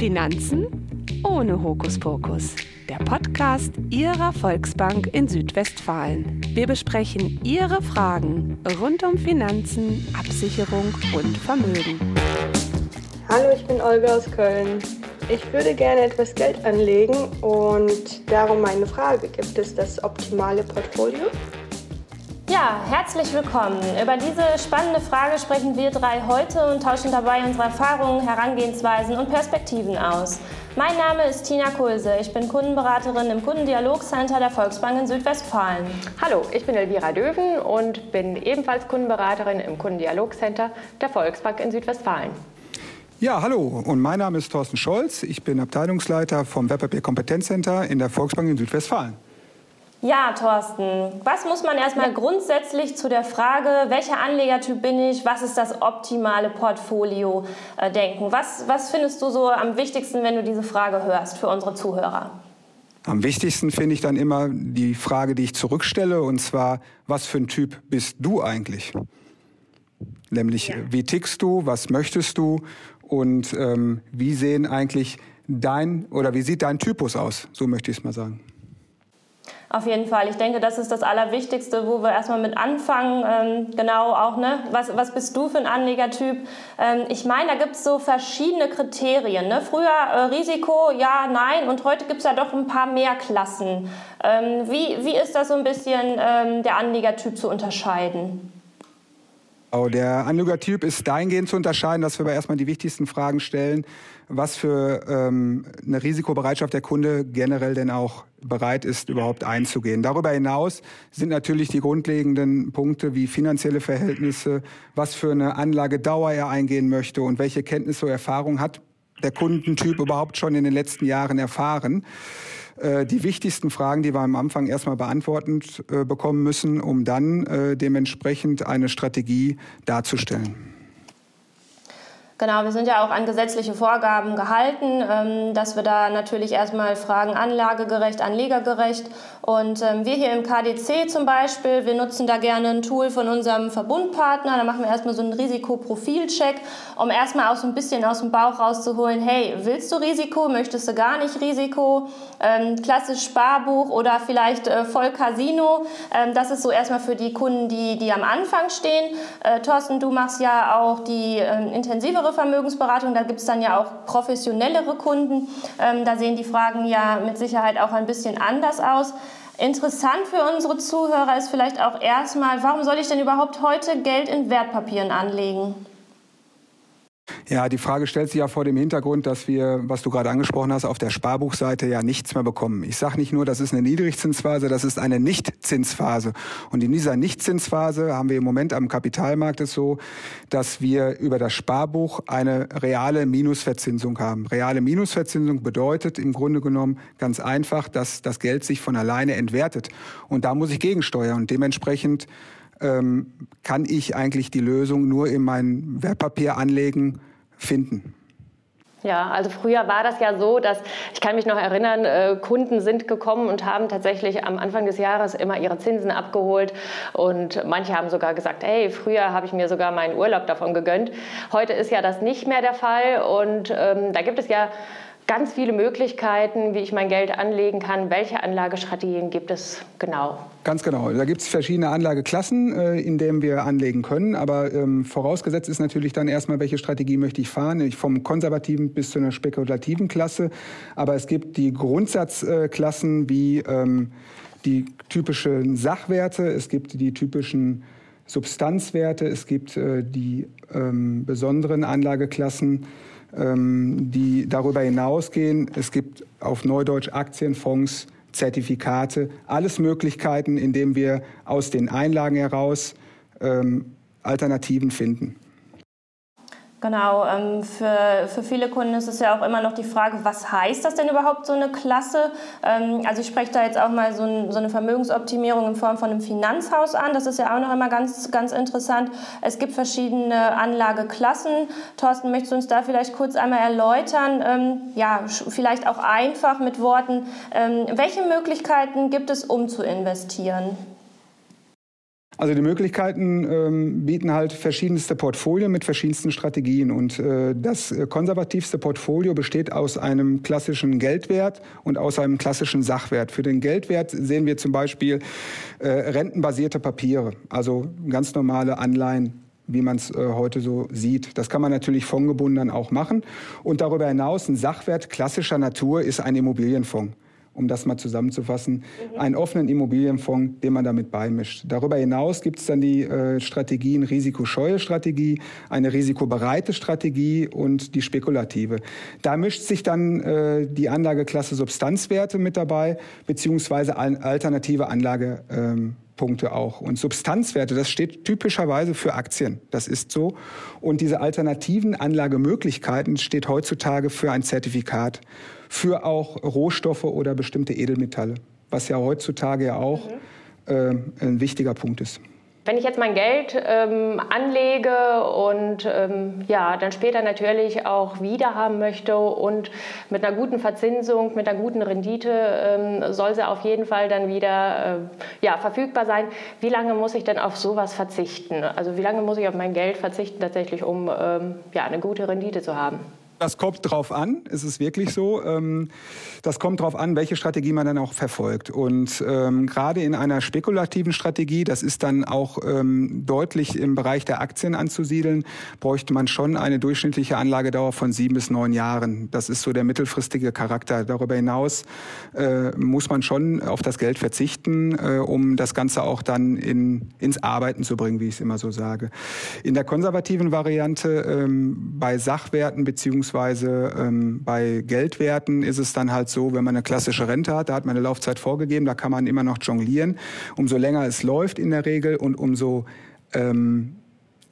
Finanzen ohne Hokuspokus. Der Podcast Ihrer Volksbank in Südwestfalen. Wir besprechen Ihre Fragen rund um Finanzen, Absicherung und Vermögen. Hallo, ich bin Olga aus Köln. Ich würde gerne etwas Geld anlegen und darum meine Frage, gibt es das optimale Portfolio? Ja, herzlich willkommen. Über diese spannende Frage sprechen wir drei heute und tauschen dabei unsere Erfahrungen, Herangehensweisen und Perspektiven aus. Mein Name ist Tina Kulse. Ich bin Kundenberaterin im Kundendialogcenter der Volksbank in Südwestfalen. Hallo, ich bin Elvira Döven und bin ebenfalls Kundenberaterin im Kundendialogcenter der Volksbank in Südwestfalen. Ja, hallo und mein Name ist Thorsten Scholz. Ich bin Abteilungsleiter vom Wertpapier Kompetenzcenter in der Volksbank in Südwestfalen. Ja, Thorsten, was muss man erstmal ja. grundsätzlich zu der Frage, welcher Anlegertyp bin ich, was ist das optimale Portfolio äh, denken? Was, was findest du so am wichtigsten, wenn du diese Frage hörst für unsere Zuhörer? Am wichtigsten finde ich dann immer die Frage, die ich zurückstelle, und zwar, was für ein Typ bist du eigentlich? Nämlich, ja. wie tickst du, was möchtest du und ähm, wie sehen eigentlich dein oder wie sieht dein Typus aus? So möchte ich es mal sagen. Auf jeden Fall. Ich denke, das ist das Allerwichtigste, wo wir erstmal mit anfangen. Ähm, genau auch, ne? Was, was bist du für ein Anlegertyp? Ähm, ich meine, da gibt es so verschiedene Kriterien. Ne? Früher äh, Risiko, ja, nein. Und heute gibt es ja doch ein paar mehr Klassen. Ähm, wie, wie ist das so ein bisschen ähm, der Anlegertyp zu unterscheiden? Oh, der Anlegertyp ist dahingehend zu unterscheiden, dass wir aber erstmal die wichtigsten Fragen stellen, was für ähm, eine Risikobereitschaft der Kunde generell denn auch bereit ist, überhaupt einzugehen. Darüber hinaus sind natürlich die grundlegenden Punkte wie finanzielle Verhältnisse, was für eine Anlagedauer er eingehen möchte und welche Kenntnisse und Erfahrung hat der Kundentyp überhaupt schon in den letzten Jahren erfahren. Äh, die wichtigsten Fragen, die wir am Anfang erstmal beantwortet äh, bekommen müssen, um dann äh, dementsprechend eine Strategie darzustellen. Genau, wir sind ja auch an gesetzliche Vorgaben gehalten, ähm, dass wir da natürlich erstmal fragen, anlagegerecht, anlegergerecht. Und ähm, wir hier im KDC zum Beispiel, wir nutzen da gerne ein Tool von unserem Verbundpartner. Da machen wir erstmal so einen Risikoprofilcheck, um erstmal auch so ein bisschen aus dem Bauch rauszuholen, hey, willst du Risiko, möchtest du gar nicht Risiko? Ähm, klassisch Sparbuch oder vielleicht äh, voll Casino. Ähm, das ist so erstmal für die Kunden, die, die am Anfang stehen. Äh, Thorsten, du machst ja auch die ähm, intensivere andere Vermögensberatung, da gibt es dann ja auch professionellere Kunden. Ähm, da sehen die Fragen ja mit Sicherheit auch ein bisschen anders aus. Interessant für unsere Zuhörer ist vielleicht auch erstmal, warum soll ich denn überhaupt heute Geld in Wertpapieren anlegen? Ja, die Frage stellt sich ja vor dem Hintergrund, dass wir, was du gerade angesprochen hast, auf der Sparbuchseite ja nichts mehr bekommen. Ich sage nicht nur, das ist eine Niedrigzinsphase, das ist eine Nichtzinsphase. Und in dieser Nichtzinsphase haben wir im Moment am Kapitalmarkt es so, dass wir über das Sparbuch eine reale Minusverzinsung haben. Reale Minusverzinsung bedeutet im Grunde genommen ganz einfach, dass das Geld sich von alleine entwertet. Und da muss ich gegensteuern. Und dementsprechend ähm, kann ich eigentlich die Lösung nur in mein Wertpapieranlegen finden. Ja, also früher war das ja so, dass ich kann mich noch erinnern, äh, Kunden sind gekommen und haben tatsächlich am Anfang des Jahres immer ihre Zinsen abgeholt und manche haben sogar gesagt, hey, früher habe ich mir sogar meinen Urlaub davon gegönnt. Heute ist ja das nicht mehr der Fall und ähm, da gibt es ja ganz viele Möglichkeiten, wie ich mein Geld anlegen kann. Welche Anlagestrategien gibt es genau? Ganz genau. Da gibt es verschiedene Anlageklassen, äh, in denen wir anlegen können. Aber ähm, vorausgesetzt ist natürlich dann erstmal, welche Strategie möchte ich fahren. Ich vom konservativen bis zu einer spekulativen Klasse. Aber es gibt die Grundsatzklassen wie ähm, die typischen Sachwerte. Es gibt die typischen Substanzwerte. Es gibt äh, die ähm, besonderen Anlageklassen die darüber hinausgehen. Es gibt auf Neudeutsch Aktienfonds, Zertifikate, alles Möglichkeiten, indem wir aus den Einlagen heraus ähm, Alternativen finden. Genau, ähm, für, für viele Kunden ist es ja auch immer noch die Frage, was heißt das denn überhaupt so eine Klasse? Ähm, also ich spreche da jetzt auch mal so, ein, so, eine Vermögensoptimierung in Form von einem Finanzhaus an. Das ist ja auch noch immer ganz, ganz interessant. Es gibt verschiedene Anlageklassen. Thorsten, möchtest du uns da vielleicht kurz einmal erläutern? Ähm, ja, vielleicht auch einfach mit Worten. Ähm, welche Möglichkeiten gibt es, um zu investieren? Also die Möglichkeiten ähm, bieten halt verschiedenste Portfolien mit verschiedensten Strategien. Und äh, das konservativste Portfolio besteht aus einem klassischen Geldwert und aus einem klassischen Sachwert. Für den Geldwert sehen wir zum Beispiel äh, rentenbasierte Papiere, also ganz normale Anleihen wie man es äh, heute so sieht. Das kann man natürlich fondgebunden dann auch machen. Und darüber hinaus ein Sachwert klassischer Natur ist ein Immobilienfonds um das mal zusammenzufassen, mhm. einen offenen Immobilienfonds, den man damit beimischt. Darüber hinaus gibt es dann die äh, Strategien risikoscheue Strategie, eine risikobereite Strategie und die spekulative. Da mischt sich dann äh, die Anlageklasse Substanzwerte mit dabei, beziehungsweise alternative Anlage. Ähm, Punkte auch. Und Substanzwerte, das steht typischerweise für Aktien. Das ist so. Und diese alternativen Anlagemöglichkeiten steht heutzutage für ein Zertifikat, für auch Rohstoffe oder bestimmte Edelmetalle, was ja heutzutage ja auch mhm. äh, ein wichtiger Punkt ist. Wenn ich jetzt mein Geld ähm, anlege und ähm, ja, dann später natürlich auch wiederhaben möchte und mit einer guten Verzinsung, mit einer guten Rendite ähm, soll sie auf jeden Fall dann wieder äh, ja, verfügbar sein. Wie lange muss ich denn auf sowas verzichten? Also wie lange muss ich auf mein Geld verzichten tatsächlich, um ähm, ja, eine gute Rendite zu haben? Das kommt drauf an, ist es wirklich so. Ähm, das kommt drauf an, welche Strategie man dann auch verfolgt. Und ähm, gerade in einer spekulativen Strategie, das ist dann auch ähm, deutlich im Bereich der Aktien anzusiedeln, bräuchte man schon eine durchschnittliche Anlagedauer von sieben bis neun Jahren. Das ist so der mittelfristige Charakter. Darüber hinaus äh, muss man schon auf das Geld verzichten, äh, um das Ganze auch dann in, ins Arbeiten zu bringen, wie ich es immer so sage. In der konservativen Variante ähm, bei Sachwerten beziehungsweise beziehungsweise ähm, bei Geldwerten ist es dann halt so, wenn man eine klassische Rente hat, da hat man eine Laufzeit vorgegeben, da kann man immer noch jonglieren. Umso länger es läuft in der Regel und umso ähm,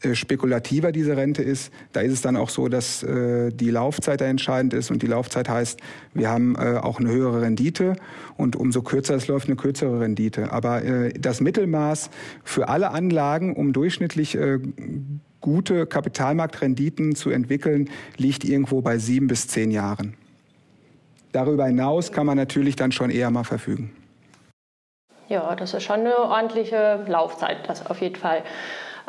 äh, spekulativer diese Rente ist, da ist es dann auch so, dass äh, die Laufzeit da entscheidend ist und die Laufzeit heißt, wir haben äh, auch eine höhere Rendite und umso kürzer es läuft, eine kürzere Rendite. Aber äh, das Mittelmaß für alle Anlagen, um durchschnittlich äh, gute Kapitalmarktrenditen zu entwickeln, liegt irgendwo bei sieben bis zehn Jahren. Darüber hinaus kann man natürlich dann schon eher mal verfügen. Ja, das ist schon eine ordentliche Laufzeit, das auf jeden Fall.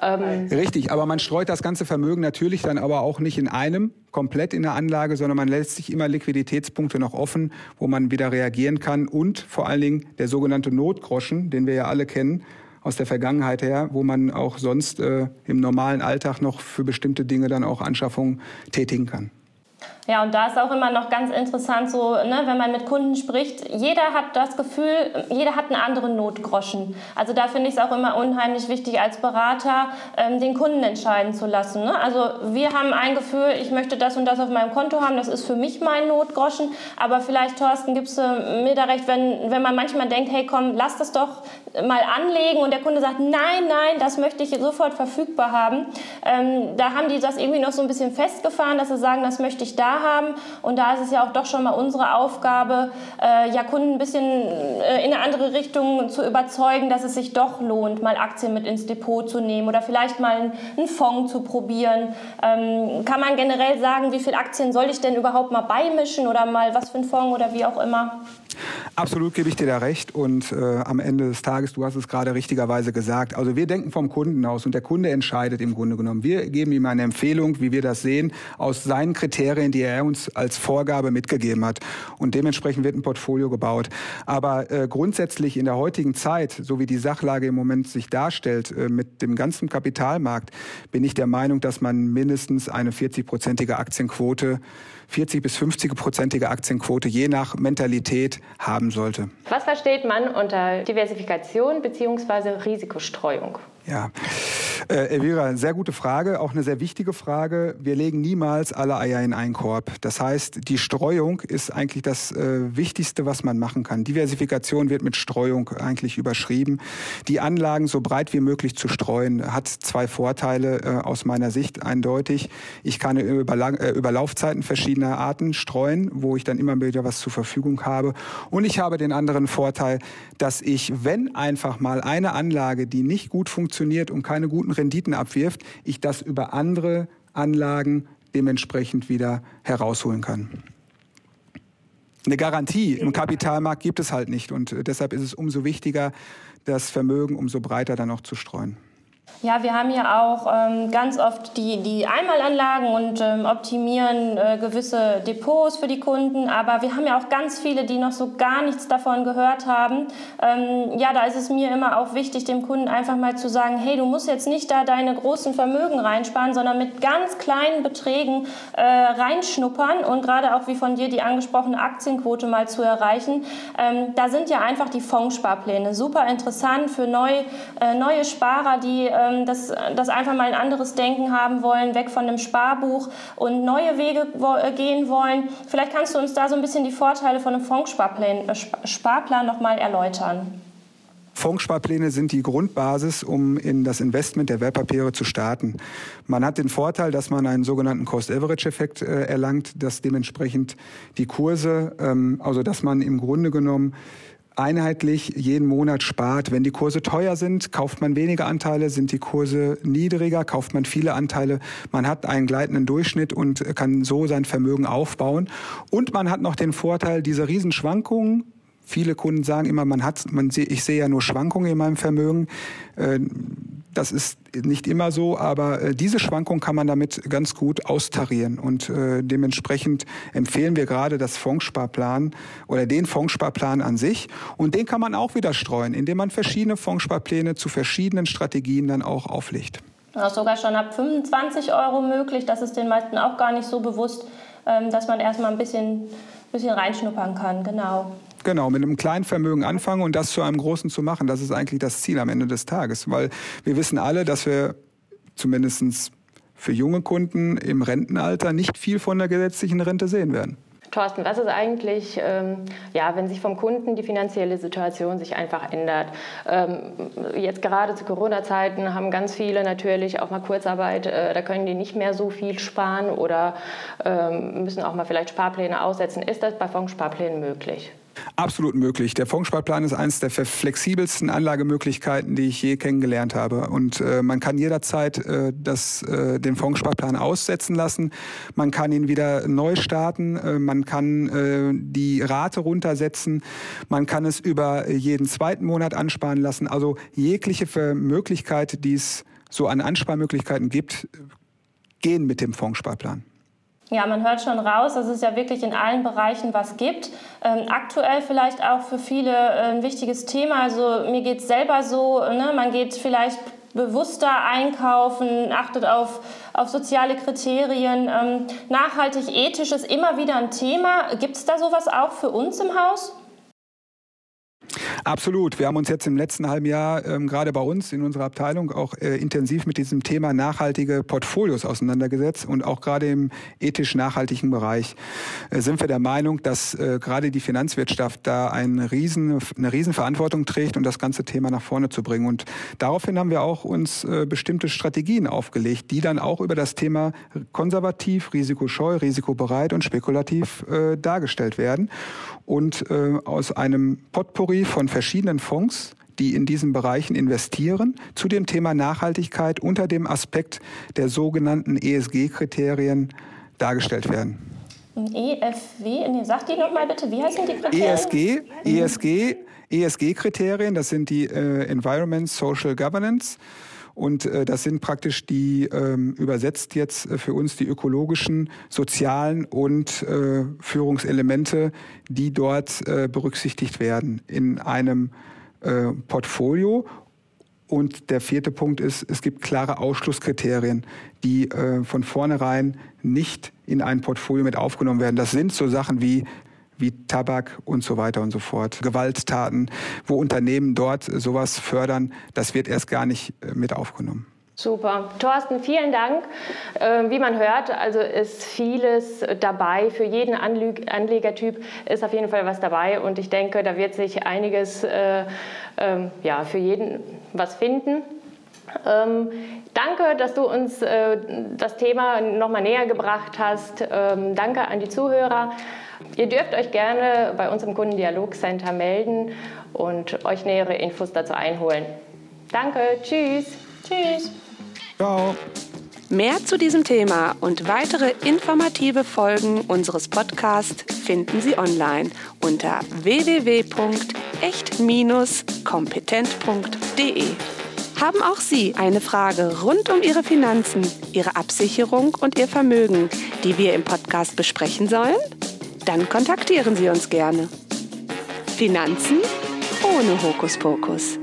Ähm Richtig, aber man streut das ganze Vermögen natürlich dann aber auch nicht in einem komplett in der Anlage, sondern man lässt sich immer Liquiditätspunkte noch offen, wo man wieder reagieren kann und vor allen Dingen der sogenannte Notgroschen, den wir ja alle kennen, aus der Vergangenheit her, wo man auch sonst äh, im normalen Alltag noch für bestimmte Dinge dann auch Anschaffungen tätigen kann. Ja, und da ist auch immer noch ganz interessant, so, ne, wenn man mit Kunden spricht, jeder hat das Gefühl, jeder hat einen anderen Notgroschen. Also da finde ich es auch immer unheimlich wichtig, als Berater ähm, den Kunden entscheiden zu lassen. Ne? Also wir haben ein Gefühl, ich möchte das und das auf meinem Konto haben, das ist für mich mein Notgroschen. Aber vielleicht, Thorsten, gibst du mir da recht, wenn, wenn man manchmal denkt, hey komm, lass das doch mal anlegen und der Kunde sagt, nein, nein, das möchte ich sofort verfügbar haben. Ähm, da haben die das irgendwie noch so ein bisschen festgefahren, dass sie sagen, das möchte ich da haben. Und da ist es ja auch doch schon mal unsere Aufgabe, äh, ja, Kunden ein bisschen äh, in eine andere Richtung zu überzeugen, dass es sich doch lohnt, mal Aktien mit ins Depot zu nehmen oder vielleicht mal einen Fonds zu probieren. Ähm, kann man generell sagen, wie viele Aktien soll ich denn überhaupt mal beimischen oder mal was für ein Fonds oder wie auch immer? Absolut gebe ich dir da recht. Und äh, am Ende des Tages, du hast es gerade richtigerweise gesagt, also wir denken vom Kunden aus und der Kunde entscheidet im Grunde genommen. Wir geben ihm eine Empfehlung, wie wir das sehen, aus seinen Kriterien, die er uns als Vorgabe mitgegeben hat. Und dementsprechend wird ein Portfolio gebaut. Aber äh, grundsätzlich in der heutigen Zeit, so wie die Sachlage im Moment sich darstellt, äh, mit dem ganzen Kapitalmarkt, bin ich der Meinung, dass man mindestens eine 40-prozentige Aktienquote 40 bis 50-prozentige Aktienquote je nach Mentalität haben sollte. Was versteht man unter Diversifikation bzw. Risikostreuung? Ja, äh, Elvira, sehr gute Frage, auch eine sehr wichtige Frage. Wir legen niemals alle Eier in einen Korb. Das heißt, die Streuung ist eigentlich das äh, Wichtigste, was man machen kann. Diversifikation wird mit Streuung eigentlich überschrieben. Die Anlagen so breit wie möglich zu streuen, hat zwei Vorteile äh, aus meiner Sicht eindeutig. Ich kann über, äh, über Laufzeiten verschiedener Arten streuen, wo ich dann immer wieder was zur Verfügung habe. Und ich habe den anderen Vorteil, dass ich, wenn einfach mal eine Anlage, die nicht gut funktioniert und keine guten Renditen abwirft, ich das über andere Anlagen dementsprechend wieder herausholen kann. eine Garantie im Kapitalmarkt gibt es halt nicht. Und äh, deshalb ist es umso wichtiger, das Vermögen umso breiter dann auch zu streuen. Ja, wir haben ja auch ähm, ganz oft die, die Einmalanlagen und ähm, optimieren äh, gewisse Depots für die Kunden. Aber wir haben ja auch ganz viele, die noch so gar nichts davon gehört haben. Ähm, ja, da ist es mir immer auch wichtig, dem Kunden einfach mal zu sagen, hey, du musst jetzt nicht da deine großen Vermögen reinsparen, sondern mit ganz kleinen Beträgen äh, reinschnuppern und gerade auch wie von dir die angesprochene Aktienquote mal zu erreichen. Ähm, da sind ja einfach die Fondssparpläne super interessant für neu, äh, neue Sparer, die ähm, das, das einfach mal ein anderes Denken haben wollen, weg von dem Sparbuch und neue Wege äh, gehen wollen. Vielleicht kannst du uns da so ein bisschen die Vorteile von einem Fondssparplan äh, Sparplan noch mal erläutern. Fondssparpläne sind die Grundbasis, um in das Investment der Wertpapiere zu starten. Man hat den Vorteil, dass man einen sogenannten Cost-Average-Effekt äh, erlangt, dass dementsprechend die Kurse, ähm, also dass man im Grunde genommen einheitlich jeden Monat spart. Wenn die Kurse teuer sind, kauft man weniger Anteile, sind die Kurse niedriger, kauft man viele Anteile. Man hat einen gleitenden Durchschnitt und kann so sein Vermögen aufbauen. Und man hat noch den Vorteil, diese Riesenschwankungen, Viele Kunden sagen immer, man hat, man ich sehe ja nur Schwankungen in meinem Vermögen. Das ist nicht immer so, aber äh, diese Schwankung kann man damit ganz gut austarieren. Und äh, dementsprechend empfehlen wir gerade das Fondssparplan oder den Fondssparplan an sich. Und den kann man auch wieder streuen, indem man verschiedene Fondssparpläne zu verschiedenen Strategien dann auch auflegt. Das ist sogar schon ab 25 Euro möglich. Das ist den meisten auch gar nicht so bewusst, ähm, dass man erstmal ein bisschen, bisschen reinschnuppern kann. Genau. Genau, mit einem kleinen Vermögen anfangen und das zu einem großen zu machen. Das ist eigentlich das Ziel am Ende des Tages. Weil wir wissen alle, dass wir zumindest für junge Kunden im Rentenalter nicht viel von der gesetzlichen Rente sehen werden. Thorsten, was ist eigentlich, ähm, ja, wenn sich vom Kunden die finanzielle Situation sich einfach ändert? Ähm, jetzt gerade zu Corona-Zeiten haben ganz viele natürlich auch mal Kurzarbeit, äh, da können die nicht mehr so viel sparen oder ähm, müssen auch mal vielleicht Sparpläne aussetzen. Ist das bei Fondssparplänen möglich? Absolut möglich. Der Fondssparplan ist eines der flexibelsten Anlagemöglichkeiten, die ich je kennengelernt habe. Und äh, man kann jederzeit äh, das, äh, den Fondssparplan aussetzen lassen. Man kann ihn wieder neu starten. Äh, man kann äh, die Rate runtersetzen. Man kann es über jeden zweiten Monat ansparen lassen. Also jegliche Möglichkeit, die es so an Ansparmöglichkeiten gibt, gehen mit dem Fondssparplan. Ja, man hört schon raus, dass es ja wirklich in allen Bereichen was gibt. Ähm, aktuell vielleicht auch für viele äh, ein wichtiges Thema. Also mir geht es selber so, ne? man geht vielleicht bewusster einkaufen, achtet auf, auf soziale Kriterien. Ähm, nachhaltig, ethisch ist immer wieder ein Thema. Gibt es da sowas auch für uns im Haus? Absolut. Wir haben uns jetzt im letzten halben Jahr ähm, gerade bei uns in unserer Abteilung auch äh, intensiv mit diesem Thema nachhaltige Portfolios auseinandergesetzt und auch gerade im ethisch nachhaltigen Bereich äh, sind wir der Meinung, dass äh, gerade die Finanzwirtschaft da ein riesen, eine Riesenverantwortung trägt, um das ganze Thema nach vorne zu bringen. Und daraufhin haben wir auch uns äh, bestimmte Strategien aufgelegt, die dann auch über das Thema konservativ, risikoscheu, risikobereit und spekulativ äh, dargestellt werden und äh, aus einem Potpourri von verschiedenen Fonds die in diesen Bereichen investieren, zu dem Thema Nachhaltigkeit unter dem Aspekt der sogenannten ESG-Kriterien dargestellt werden. EFW, nee, sag die nochmal bitte, wie heißen die Kriterien? ESG, ESG, ESG-Kriterien, das sind die äh, Environment Social Governance. Und äh, das sind praktisch die, ähm, übersetzt jetzt äh, für uns die ökologischen, sozialen und äh, Führungselemente, die dort äh, berücksichtigt werden in einem äh, Portfolio. Und der vierte Punkt ist, es gibt klare Ausschlusskriterien, die äh, von vornherein nicht in ein Portfolio mit aufgenommen werden. Das sind so Sachen wie wie Tabak und so weiter und so fort. Gewalttaten, wo Unternehmen dort sowas fördern, das wird erst gar nicht äh, mit aufgenommen. Super. Thorsten, vielen Dank. Ähm, wie man hört, also ist vieles dabei. Für jeden Anlegertyp ist auf jeden Fall was dabei. Und ich denke, da wird sich einiges äh, äh, ja, für jeden was finden. Ähm, danke, dass du uns äh, das Thema nochmal näher gebracht hast. Ähm, danke an die Zuhörer. Ihr dürft euch gerne bei uns im Kundendialogcenter melden und euch nähere Infos dazu einholen. Danke, tschüss. Tschüss. Ciao. Mehr zu diesem Thema und weitere informative Folgen unseres Podcasts finden Sie online unter www.echt-kompetent.de. Haben auch Sie eine Frage rund um Ihre Finanzen, Ihre Absicherung und Ihr Vermögen, die wir im Podcast besprechen sollen? Dann kontaktieren Sie uns gerne. Finanzen ohne Hokuspokus.